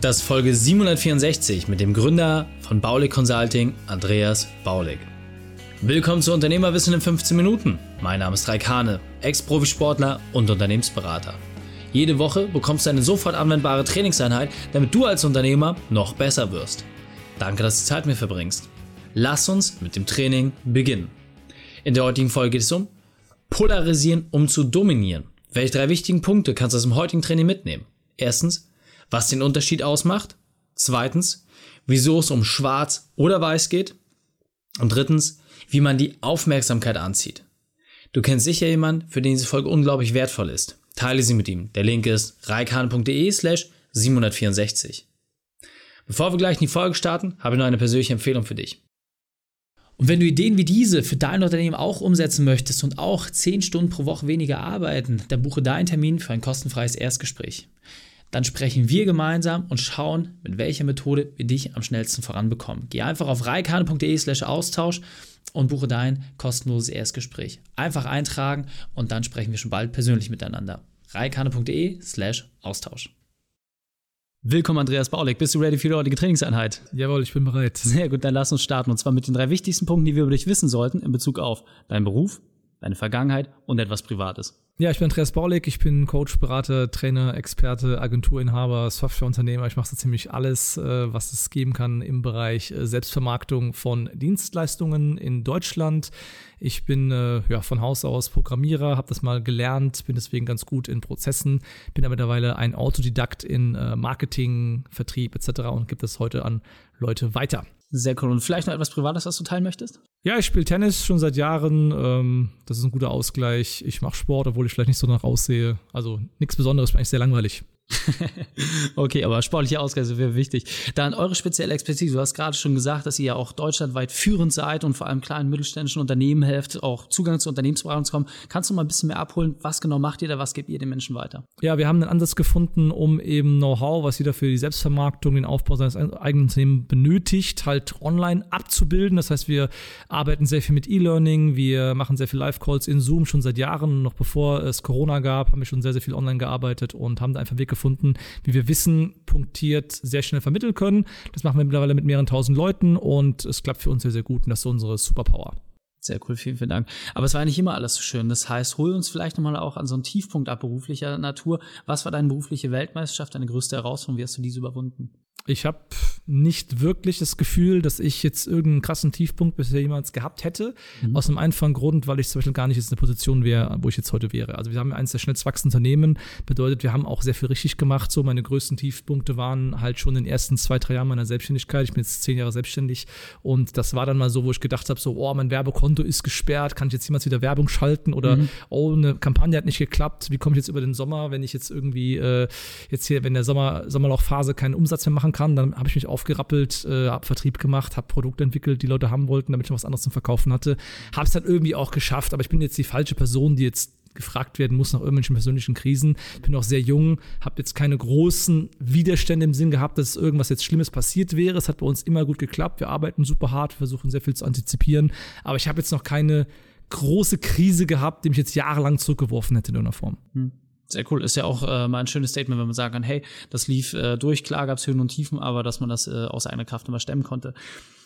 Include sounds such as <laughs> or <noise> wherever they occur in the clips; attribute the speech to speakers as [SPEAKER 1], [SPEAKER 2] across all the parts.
[SPEAKER 1] Das ist Folge 764 mit dem Gründer von Baulig Consulting, Andreas Baulig. Willkommen zu Unternehmerwissen in 15 Minuten. Mein Name ist Raik Hane, Ex-Profisportler und Unternehmensberater. Jede Woche bekommst du eine sofort anwendbare Trainingseinheit, damit du als Unternehmer noch besser wirst. Danke, dass du Zeit mit mir verbringst. Lass uns mit dem Training beginnen. In der heutigen Folge geht es um Polarisieren, um zu dominieren. Welche drei wichtigen Punkte kannst du aus dem heutigen Training mitnehmen? Erstens, was den Unterschied ausmacht. Zweitens, wieso es um Schwarz oder Weiß geht. Und drittens, wie man die Aufmerksamkeit anzieht. Du kennst sicher jemanden, für den diese Folge unglaublich wertvoll ist. Teile sie mit ihm. Der Link ist reikane.de slash 764. Bevor wir gleich in die Folge starten, habe ich noch eine persönliche Empfehlung für dich. Und wenn du Ideen wie diese für dein Unternehmen auch umsetzen möchtest und auch 10 Stunden pro Woche weniger arbeiten, dann buche deinen Termin für ein kostenfreies Erstgespräch. Dann sprechen wir gemeinsam und schauen, mit welcher Methode wir dich am schnellsten voranbekommen. Geh einfach auf reikane.de slash Austausch und buche dein kostenloses Erstgespräch. Einfach eintragen und dann sprechen wir schon bald persönlich miteinander. reikane.de slash Austausch. Willkommen, Andreas Baulig. Bist du ready für die heutige Trainingseinheit?
[SPEAKER 2] Jawohl, ich bin bereit.
[SPEAKER 1] Sehr gut, dann lass uns starten. Und zwar mit den drei wichtigsten Punkten, die wir über dich wissen sollten in Bezug auf deinen Beruf, deine Vergangenheit und etwas Privates.
[SPEAKER 2] Ja, ich bin Andreas Baulig, ich bin Coach, Berater, Trainer, Experte, Agenturinhaber, Softwareunternehmer. Ich mache so ziemlich alles, äh, was es geben kann im Bereich äh, Selbstvermarktung von Dienstleistungen in Deutschland. Ich bin äh, ja, von Haus aus Programmierer, habe das mal gelernt, bin deswegen ganz gut in Prozessen, bin aber mittlerweile ein Autodidakt in Marketing, Vertrieb etc. und gebe das heute an Leute weiter.
[SPEAKER 1] Sehr cool. Und vielleicht noch etwas Privates, was du teilen möchtest?
[SPEAKER 2] Ja, ich spiele Tennis schon seit Jahren. Ähm, das ist ein guter Ausgleich. Ich mache Sport, obwohl ich vielleicht nicht so danach aussehe. Also nichts Besonderes, bin eigentlich sehr langweilig. <laughs>
[SPEAKER 1] okay, aber sportliche Ausgleich wäre wichtig. Dann eure spezielle Expertise. Du hast gerade schon gesagt, dass ihr ja auch deutschlandweit führend seid und vor allem kleinen mittelständischen Unternehmen helft, auch Zugang zu Unternehmensberatung zu kommen. Kannst du mal ein bisschen mehr abholen? Was genau macht ihr da? Was gebt ihr den Menschen weiter?
[SPEAKER 2] Ja, wir haben einen Ansatz gefunden, um eben Know-how, was jeder für die Selbstvermarktung, den Aufbau seines eigenen Unternehmens benötigt, halt online abzubilden. Das heißt, wir arbeiten sehr viel mit E-Learning, wir machen sehr viel Live-Calls in Zoom schon seit Jahren. Noch bevor es Corona gab, haben wir schon sehr, sehr viel online gearbeitet und haben da einfach Weg gefunden, gefunden, wie wir Wissen punktiert sehr schnell vermitteln können. Das machen wir mittlerweile mit mehreren tausend Leuten und es klappt für uns sehr, sehr gut und das ist unsere Superpower.
[SPEAKER 1] Sehr cool, vielen, vielen Dank. Aber es war nicht immer alles so schön. Das heißt, hol uns vielleicht nochmal auch an so einen Tiefpunkt ab beruflicher Natur. Was war deine berufliche Weltmeisterschaft, deine größte Herausforderung? Wie hast du diese überwunden?
[SPEAKER 2] Ich habe nicht wirklich das Gefühl, dass ich jetzt irgendeinen krassen Tiefpunkt bisher jemals gehabt hätte. Mhm. Aus einem einfachen Grund, weil ich zum Beispiel gar nicht jetzt in der Position wäre, wo ich jetzt heute wäre. Also wir haben eines der schnellst wachsenden Unternehmen, bedeutet, wir haben auch sehr viel richtig gemacht. So meine größten Tiefpunkte waren halt schon in den ersten zwei, drei Jahren meiner Selbstständigkeit. Ich bin jetzt zehn Jahre selbstständig und das war dann mal so, wo ich gedacht habe, so, oh, mein Werbekonto ist gesperrt, kann ich jetzt jemals wieder Werbung schalten oder mhm. oh, eine Kampagne hat nicht geklappt, wie komme ich jetzt über den Sommer, wenn ich jetzt irgendwie äh, jetzt hier, wenn der Sommer, Sommerlochphase keinen Umsatz mehr machen kann, dann habe ich mich aufgerappelt, äh, habe Vertrieb gemacht, habe Produkte entwickelt, die Leute haben wollten, damit ich noch was anderes zum Verkaufen hatte. Habe es dann irgendwie auch geschafft, aber ich bin jetzt die falsche Person, die jetzt gefragt werden muss nach irgendwelchen persönlichen Krisen. Ich bin auch sehr jung, habe jetzt keine großen Widerstände im Sinn gehabt, dass irgendwas jetzt Schlimmes passiert wäre. Es hat bei uns immer gut geklappt. Wir arbeiten super hart, wir versuchen sehr viel zu antizipieren. Aber ich habe jetzt noch keine große Krise gehabt, die mich jetzt jahrelang zurückgeworfen hätte in irgendeiner Form. Hm.
[SPEAKER 1] Sehr cool. Ist ja auch äh, mal ein schönes Statement, wenn man sagen kann, hey, das lief äh, durch, klar gab es Höhen und Tiefen, aber dass man das äh, aus eigener Kraft immer stemmen konnte.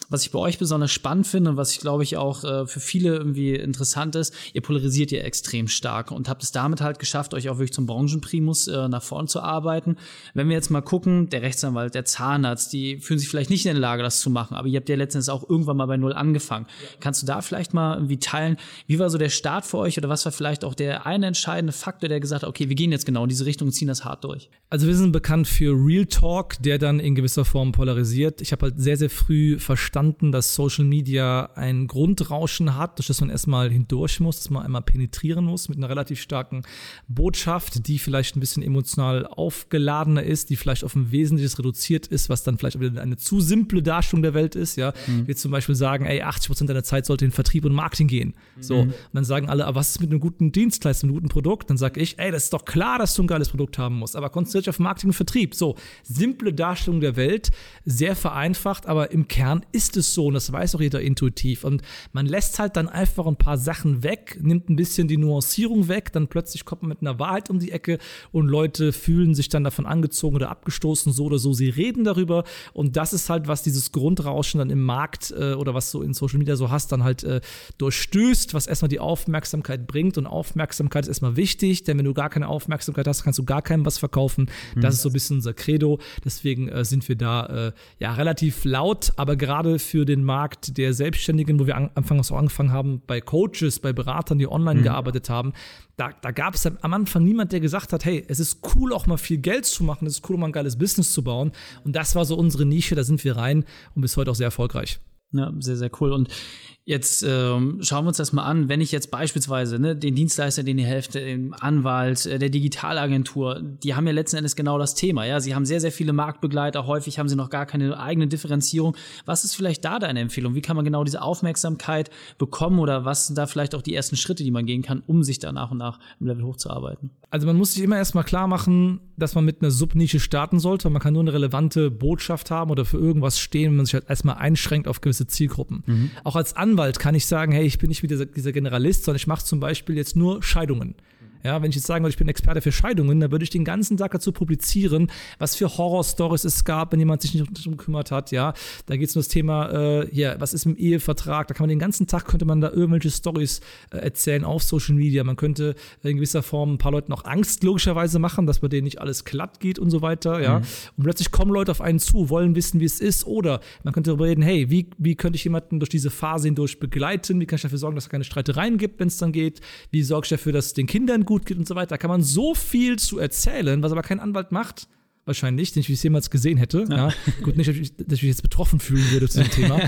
[SPEAKER 1] Was ich bei euch besonders spannend finde und was ich glaube ich auch äh, für viele irgendwie interessant ist, ihr polarisiert ja extrem stark und habt es damit halt geschafft, euch auch wirklich zum Branchenprimus äh, nach vorn zu arbeiten. Wenn wir jetzt mal gucken, der Rechtsanwalt, der Zahnarzt, die fühlen sich vielleicht nicht in der Lage, das zu machen, aber ihr habt ja letztens auch irgendwann mal bei Null angefangen. Ja. Kannst du da vielleicht mal irgendwie teilen, wie war so der Start für euch oder was war vielleicht auch der eine entscheidende Faktor, der gesagt hat, okay, wir gehen jetzt genau in diese Richtung und ziehen das hart durch?
[SPEAKER 2] Also wir sind bekannt für Real Talk, der dann in gewisser Form polarisiert. Ich habe halt sehr, sehr früh verstanden, verstanden, dass Social Media ein Grundrauschen hat, durch das man erstmal hindurch muss, dass man einmal penetrieren muss mit einer relativ starken Botschaft, die vielleicht ein bisschen emotional aufgeladener ist, die vielleicht auf ein Wesentliches reduziert ist, was dann vielleicht wieder eine zu simple Darstellung der Welt ist, ja. Mhm. Wir zum Beispiel sagen, ey, 80 Prozent deiner Zeit sollte in Vertrieb und Marketing gehen. So. Mhm. Und dann sagen alle, aber was ist mit einem guten Dienstleister, einem guten Produkt? Dann sage ich, ey, das ist doch klar, dass du ein geiles Produkt haben musst, aber konzentriere dich auf Marketing und Vertrieb. So, simple Darstellung der Welt, sehr vereinfacht, aber im Kern ist ist es so und das weiß auch jeder intuitiv. Und man lässt halt dann einfach ein paar Sachen weg, nimmt ein bisschen die Nuancierung weg, dann plötzlich kommt man mit einer Wahrheit um die Ecke und Leute fühlen sich dann davon angezogen oder abgestoßen, so oder so. Sie reden darüber und das ist halt, was dieses Grundrauschen dann im Markt äh, oder was so in Social Media so hast, dann halt äh, durchstößt, was erstmal die Aufmerksamkeit bringt und Aufmerksamkeit ist erstmal wichtig, denn wenn du gar keine Aufmerksamkeit hast, kannst du gar keinem was verkaufen. Mhm. Das ist so ein bisschen unser Credo. Deswegen äh, sind wir da äh, ja relativ laut, aber gerade für den Markt der Selbstständigen, wo wir an, anfangs auch angefangen haben, bei Coaches, bei Beratern, die online mhm. gearbeitet haben, da, da gab es am Anfang niemand, der gesagt hat, hey, es ist cool, auch mal viel Geld zu machen, es ist cool, mal ein geiles Business zu bauen. Und das war so unsere Nische, da sind wir rein und bis heute auch sehr erfolgreich.
[SPEAKER 1] Ja, sehr, sehr cool. Und Jetzt ähm, schauen wir uns das mal an, wenn ich jetzt beispielsweise ne, den Dienstleister, den ihr helft, dem Anwalt, äh, der Digitalagentur, die haben ja letzten Endes genau das Thema. Ja, sie haben sehr, sehr viele Marktbegleiter, häufig haben sie noch gar keine eigene Differenzierung. Was ist vielleicht da deine Empfehlung? Wie kann man genau diese Aufmerksamkeit bekommen oder was sind da vielleicht auch die ersten Schritte, die man gehen kann, um sich da nach und nach im Level hochzuarbeiten?
[SPEAKER 2] Also man muss sich immer erstmal klar machen, dass man mit einer Subnische starten sollte. Man kann nur eine relevante Botschaft haben oder für irgendwas stehen, wenn man sich halt erstmal einschränkt auf gewisse Zielgruppen. Mhm. Auch als Anwalt Anwalt kann ich sagen, hey, ich bin nicht wie dieser, dieser Generalist, sondern ich mache zum Beispiel jetzt nur Scheidungen. Ja, wenn ich jetzt sagen würde, ich bin Experte für Scheidungen, dann würde ich den ganzen Tag dazu publizieren, was für Horror-Stories es gab, wenn jemand sich nicht darum gekümmert hat. Ja, da geht es um das Thema, äh, ja, was ist im Ehevertrag? Da kann man den ganzen Tag könnte man da irgendwelche Stories äh, erzählen auf Social Media. Man könnte in gewisser Form ein paar Leuten auch Angst logischerweise machen, dass bei denen nicht alles glatt geht und so weiter. Ja, mhm. und plötzlich kommen Leute auf einen zu, wollen wissen, wie es ist. Oder man könnte darüber reden, hey, wie, wie könnte ich jemanden durch diese Phase hindurch begleiten? Wie kann ich dafür sorgen, dass es keine Streitereien gibt, wenn es dann geht? Wie sorge ich dafür, dass es den Kindern gut gut geht und so weiter. Da kann man so viel zu erzählen, was aber kein Anwalt macht. Wahrscheinlich, nicht wie ich es jemals gesehen hätte. Ja. Ja. Gut, nicht, dass ich, dass ich mich jetzt betroffen fühlen würde zu dem <laughs> Thema.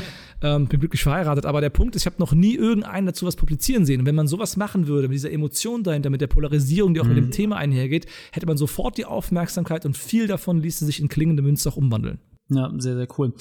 [SPEAKER 2] Ähm, bin glücklich verheiratet. Aber der Punkt ist, ich habe noch nie irgendeinen dazu was publizieren sehen. Und wenn man sowas machen würde, mit dieser Emotion dahinter, mit der Polarisierung, die auch mhm. mit dem mhm. Thema einhergeht, hätte man sofort die Aufmerksamkeit und viel davon ließe sich in klingende Münze auch umwandeln.
[SPEAKER 1] Ja, sehr, sehr cool.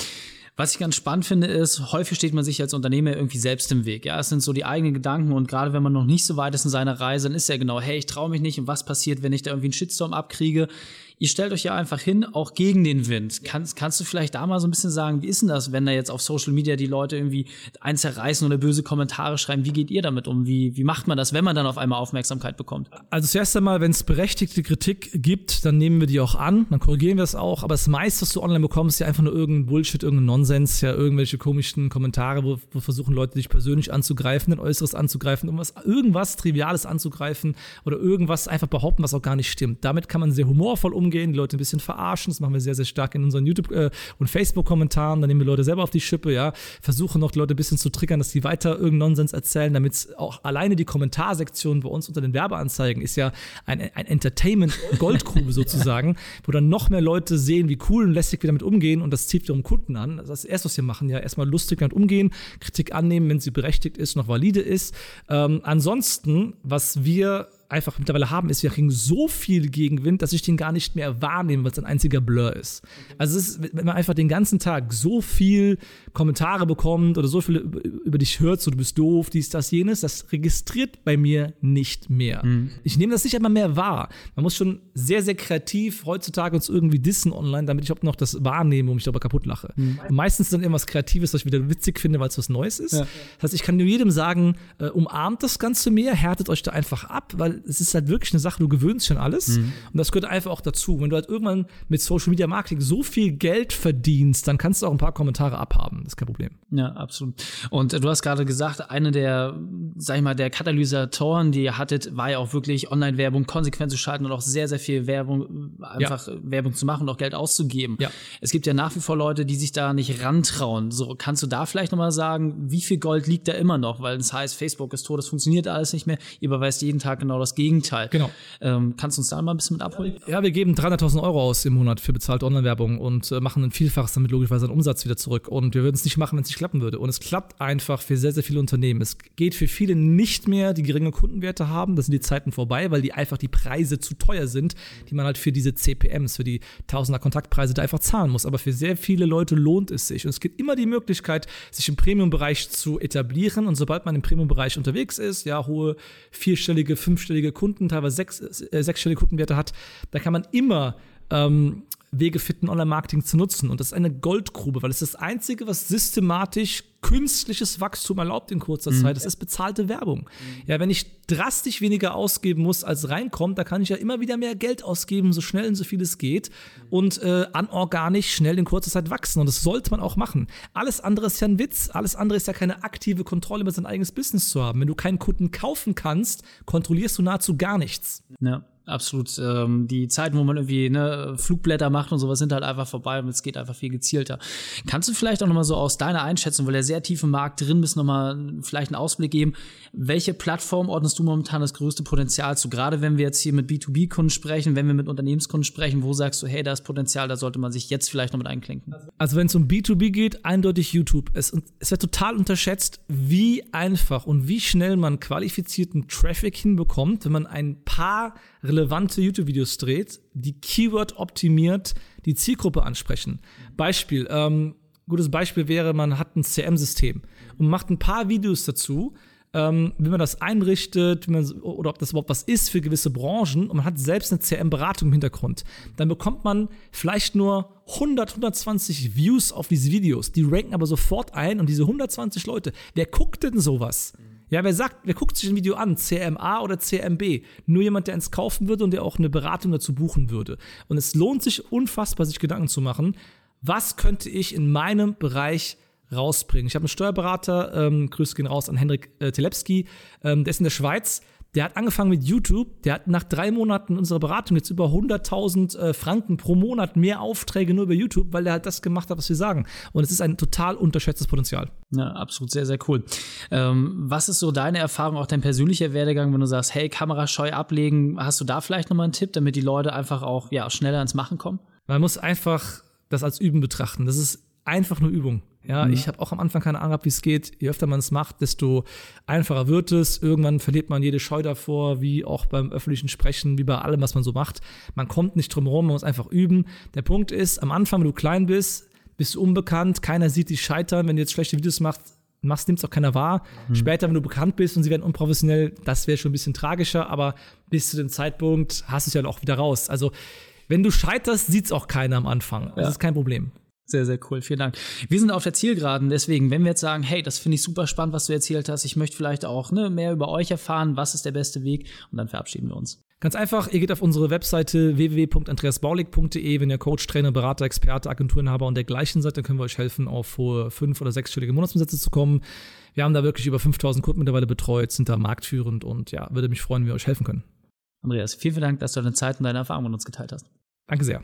[SPEAKER 1] Was ich ganz spannend finde, ist, häufig steht man sich als Unternehmer irgendwie selbst im Weg. Ja, es sind so die eigenen Gedanken und gerade wenn man noch nicht so weit ist in seiner Reise, dann ist ja genau, hey, ich traue mich nicht und was passiert, wenn ich da irgendwie einen Shitstorm abkriege? Ihr stellt euch ja einfach hin, auch gegen den Wind. Kannst, kannst du vielleicht da mal so ein bisschen sagen, wie ist denn das, wenn da jetzt auf Social Media die Leute irgendwie eins zerreißen oder böse Kommentare schreiben? Wie geht ihr damit um? Wie, wie macht man das, wenn man dann auf einmal Aufmerksamkeit bekommt?
[SPEAKER 2] Also zuerst einmal, wenn es berechtigte Kritik gibt, dann nehmen wir die auch an, dann korrigieren wir es auch. Aber das meiste, was du online bekommst, ist ja einfach nur irgendein Bullshit, irgendein Nonsens, ja irgendwelche komischen Kommentare, wo, wo versuchen Leute dich persönlich anzugreifen, ein Äußeres anzugreifen, irgendwas, irgendwas Triviales anzugreifen oder irgendwas einfach behaupten, was auch gar nicht stimmt. Damit kann man sehr humorvoll umgehen, die Leute ein bisschen verarschen. Das machen wir sehr, sehr stark in unseren YouTube- äh, und Facebook-Kommentaren. Da nehmen wir Leute selber auf die Schippe, ja. Versuchen noch die Leute ein bisschen zu triggern, dass sie weiter irgendeinen Nonsens erzählen, damit auch alleine die Kommentarsektion bei uns unter den Werbeanzeigen ist ja ein, ein Entertainment-Goldgrube <laughs> sozusagen, wo dann noch mehr Leute sehen, wie cool und lästig wir damit umgehen und das zieht wiederum Kunden an. Das ist das Erste, was wir machen, ja. Erstmal lustig damit umgehen, Kritik annehmen, wenn sie berechtigt ist, noch valide ist. Ähm, ansonsten, was wir einfach mittlerweile haben, ist, wir kriegen so viel Gegenwind, dass ich den gar nicht mehr wahrnehme, weil es ein einziger Blur ist. Also es ist, wenn man einfach den ganzen Tag so viel Kommentare bekommt oder so viel über dich hört, so du bist doof, dies, das, jenes, das registriert bei mir nicht mehr. Mhm. Ich nehme das nicht einmal mehr wahr. Man muss schon sehr, sehr kreativ heutzutage uns irgendwie dissen online, damit ich auch noch das wahrnehme und mich darüber kaputt lache. Mhm. Meistens ist dann irgendwas Kreatives, was ich wieder witzig finde, weil es was Neues ist. Ja. Das heißt, ich kann nur jedem sagen, äh, umarmt das Ganze mehr, härtet euch da einfach ab, weil es ist halt wirklich eine Sache, du gewöhnst schon alles. Mhm. Und das gehört einfach auch dazu. Wenn du halt irgendwann mit Social Media Marketing so viel Geld verdienst, dann kannst du auch ein paar Kommentare abhaben. Das ist kein Problem.
[SPEAKER 1] Ja, absolut. Und äh, du hast gerade gesagt, eine der, sag ich mal, der Katalysatoren, die ihr hattet, war ja auch wirklich Online-Werbung konsequent zu schalten und auch sehr, sehr viel Werbung, einfach ja. Werbung zu machen und auch Geld auszugeben. Ja. Es gibt ja nach wie vor Leute, die sich da nicht rantrauen. So, kannst du da vielleicht nochmal sagen, wie viel Gold liegt da immer noch? Weil das heißt, Facebook ist tot, es funktioniert alles nicht mehr. Ihr überweist jeden Tag genau das das Gegenteil.
[SPEAKER 2] Genau.
[SPEAKER 1] Ähm, kannst du uns da mal ein bisschen mit abholen?
[SPEAKER 2] Ja, wir geben 300.000 Euro aus im Monat für bezahlte Online-Werbung und äh, machen ein Vielfaches damit logischerweise einen Umsatz wieder zurück. Und wir würden es nicht machen, wenn es nicht klappen würde. Und es klappt einfach für sehr, sehr viele Unternehmen. Es geht für viele nicht mehr, die geringe Kundenwerte haben. Das sind die Zeiten vorbei, weil die einfach die Preise zu teuer sind, die man halt für diese CPMs, für die Tausender Kontaktpreise da einfach zahlen muss. Aber für sehr viele Leute lohnt es sich. Und es gibt immer die Möglichkeit, sich im Premium-Bereich zu etablieren. Und sobald man im Premium-Bereich unterwegs ist, ja, hohe vierstellige, fünfstellige fünfstellige Kunden, teilweise sechs, äh, sechsstellige Kundenwerte hat, da kann man immer ähm, Wege finden, Online-Marketing zu nutzen. Und das ist eine Goldgrube, weil es das Einzige, was systematisch künstliches Wachstum erlaubt in kurzer mhm. Zeit. Das ist bezahlte Werbung. Mhm. Ja, wenn ich drastisch weniger ausgeben muss, als reinkommt, da kann ich ja immer wieder mehr Geld ausgeben, so schnell und so viel es geht und äh, anorganisch schnell in kurzer Zeit wachsen. Und das sollte man auch machen. Alles andere ist ja ein Witz. Alles andere ist ja keine aktive Kontrolle über sein eigenes Business zu haben. Wenn du keinen Kunden kaufen kannst, kontrollierst du nahezu gar nichts.
[SPEAKER 1] Ja absolut. Ähm, die Zeiten, wo man irgendwie ne, Flugblätter macht und sowas, sind halt einfach vorbei und es geht einfach viel gezielter. Kannst du vielleicht auch nochmal so aus deiner Einschätzung, weil du sehr tief im Markt drin bist, nochmal vielleicht einen Ausblick geben, welche Plattform ordnest du momentan das größte Potenzial zu? Gerade wenn wir jetzt hier mit B2B-Kunden sprechen, wenn wir mit Unternehmenskunden sprechen, wo sagst du, hey, da ist Potenzial, da sollte man sich jetzt vielleicht noch mit einklinken?
[SPEAKER 2] Also wenn es um B2B geht, eindeutig YouTube. Es, es wird total unterschätzt, wie einfach und wie schnell man qualifizierten Traffic hinbekommt, wenn man ein paar relevante YouTube-Videos dreht, die Keyword optimiert, die Zielgruppe ansprechen. Beispiel, ähm, gutes Beispiel wäre, man hat ein CM-System und macht ein paar Videos dazu, ähm, wie man das einrichtet, man, oder ob das überhaupt was ist für gewisse Branchen und man hat selbst eine CM-Beratung im Hintergrund. Dann bekommt man vielleicht nur 100, 120 Views auf diese Videos. Die ranken aber sofort ein und diese 120 Leute, wer guckt denn sowas? Ja, wer sagt, wer guckt sich ein Video an, CMA oder CMB? Nur jemand, der eins kaufen würde und der auch eine Beratung dazu buchen würde. Und es lohnt sich unfassbar, sich Gedanken zu machen, was könnte ich in meinem Bereich rausbringen. Ich habe einen Steuerberater, ähm, Grüße gehen raus an Henrik äh, Telepski, ähm, der ist in der Schweiz, der hat angefangen mit YouTube. Der hat nach drei Monaten unserer Beratung jetzt über 100.000 äh, Franken pro Monat mehr Aufträge nur über YouTube, weil er halt das gemacht hat, was wir sagen. Und es ist ein total unterschätztes Potenzial.
[SPEAKER 1] Ja, absolut sehr, sehr cool. Ähm, was ist so deine Erfahrung, auch dein persönlicher Werdegang, wenn du sagst, hey, Kamerascheu ablegen? Hast du da vielleicht nochmal einen Tipp, damit die Leute einfach auch ja, schneller ins Machen kommen?
[SPEAKER 2] Man muss einfach das als Üben betrachten. Das ist einfach nur Übung. Ja, mhm. ich habe auch am Anfang keine Ahnung gehabt, wie es geht. Je öfter man es macht, desto einfacher wird es. Irgendwann verliert man jede Scheu davor, wie auch beim öffentlichen Sprechen, wie bei allem, was man so macht. Man kommt nicht drum herum, man muss einfach üben. Der Punkt ist, am Anfang, wenn du klein bist, bist du unbekannt, keiner sieht dich scheitern. Wenn du jetzt schlechte Videos machst, machst, nimmt es auch keiner wahr. Mhm. Später, wenn du bekannt bist und sie werden unprofessionell, das wäre schon ein bisschen tragischer, aber bis zu dem Zeitpunkt hast du es ja auch wieder raus. Also, wenn du scheiterst, sieht es auch keiner am Anfang. Das ja. ist kein Problem.
[SPEAKER 1] Sehr, sehr cool. Vielen Dank. Wir sind auf der Zielgeraden. Deswegen, wenn wir jetzt sagen, hey, das finde ich super spannend, was du erzählt hast, ich möchte vielleicht auch ne, mehr über euch erfahren, was ist der beste Weg? Und dann verabschieden wir uns.
[SPEAKER 2] Ganz einfach, ihr geht auf unsere Webseite www.andreasbaulig.de. Wenn ihr Coach, Trainer, Berater, Experte, Agenturenhaber und dergleichen seid, dann können wir euch helfen, auf hohe fünf- oder sechsstellige Monatsumsätze zu kommen. Wir haben da wirklich über 5000 Kunden mittlerweile betreut, sind da marktführend und ja, würde mich freuen, wenn wir euch helfen können.
[SPEAKER 1] Andreas, vielen, vielen Dank, dass du deine Zeit und deine Erfahrungen mit uns geteilt hast.
[SPEAKER 2] Danke sehr.